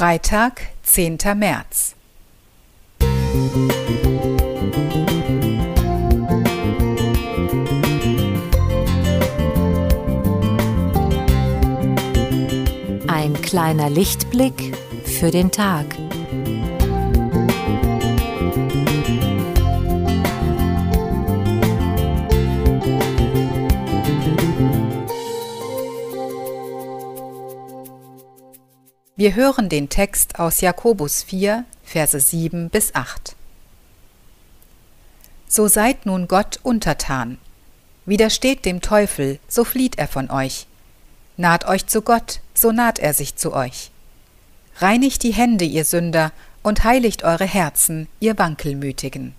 Freitag, 10. März. Ein kleiner Lichtblick für den Tag. Wir hören den Text aus Jakobus 4, Verse 7 bis 8. So seid nun Gott untertan. Widersteht dem Teufel, so flieht er von euch. Naht euch zu Gott, so naht er sich zu euch. Reinigt die Hände, ihr Sünder, und heiligt eure Herzen, ihr Wankelmütigen.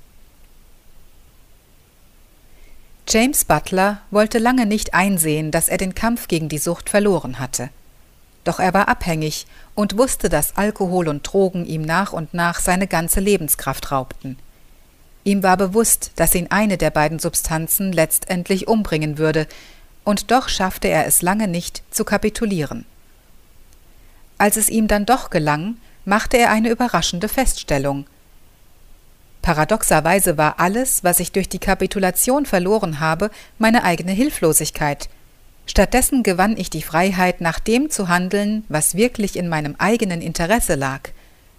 James Butler wollte lange nicht einsehen, dass er den Kampf gegen die Sucht verloren hatte. Doch er war abhängig und wusste, dass Alkohol und Drogen ihm nach und nach seine ganze Lebenskraft raubten. Ihm war bewusst, dass ihn eine der beiden Substanzen letztendlich umbringen würde, und doch schaffte er es lange nicht zu kapitulieren. Als es ihm dann doch gelang, machte er eine überraschende Feststellung. Paradoxerweise war alles, was ich durch die Kapitulation verloren habe, meine eigene Hilflosigkeit – Stattdessen gewann ich die Freiheit, nach dem zu handeln, was wirklich in meinem eigenen Interesse lag,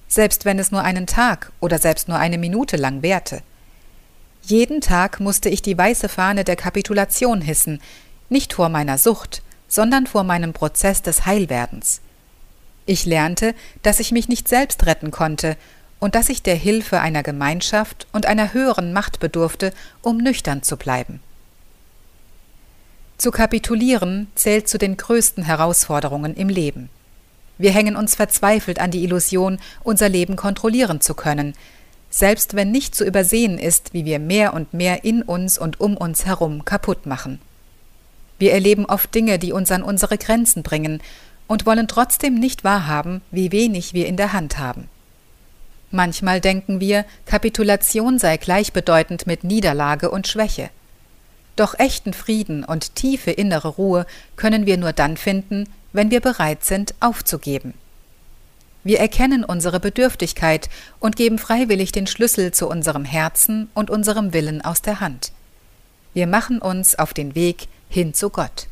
selbst wenn es nur einen Tag oder selbst nur eine Minute lang währte. Jeden Tag musste ich die weiße Fahne der Kapitulation hissen, nicht vor meiner Sucht, sondern vor meinem Prozess des Heilwerdens. Ich lernte, dass ich mich nicht selbst retten konnte und dass ich der Hilfe einer Gemeinschaft und einer höheren Macht bedurfte, um nüchtern zu bleiben. Zu kapitulieren zählt zu den größten Herausforderungen im Leben. Wir hängen uns verzweifelt an die Illusion, unser Leben kontrollieren zu können, selbst wenn nicht zu übersehen ist, wie wir mehr und mehr in uns und um uns herum kaputt machen. Wir erleben oft Dinge, die uns an unsere Grenzen bringen und wollen trotzdem nicht wahrhaben, wie wenig wir in der Hand haben. Manchmal denken wir, Kapitulation sei gleichbedeutend mit Niederlage und Schwäche. Doch echten Frieden und tiefe innere Ruhe können wir nur dann finden, wenn wir bereit sind, aufzugeben. Wir erkennen unsere Bedürftigkeit und geben freiwillig den Schlüssel zu unserem Herzen und unserem Willen aus der Hand. Wir machen uns auf den Weg hin zu Gott.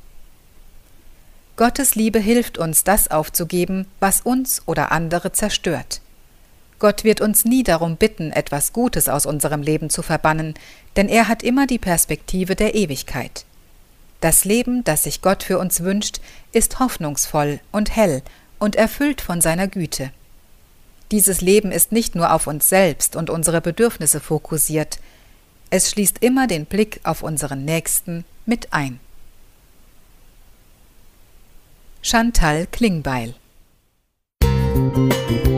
Gottes Liebe hilft uns, das aufzugeben, was uns oder andere zerstört. Gott wird uns nie darum bitten, etwas Gutes aus unserem Leben zu verbannen, denn er hat immer die Perspektive der Ewigkeit. Das Leben, das sich Gott für uns wünscht, ist hoffnungsvoll und hell und erfüllt von seiner Güte. Dieses Leben ist nicht nur auf uns selbst und unsere Bedürfnisse fokussiert, es schließt immer den Blick auf unseren Nächsten mit ein. Chantal Klingbeil Musik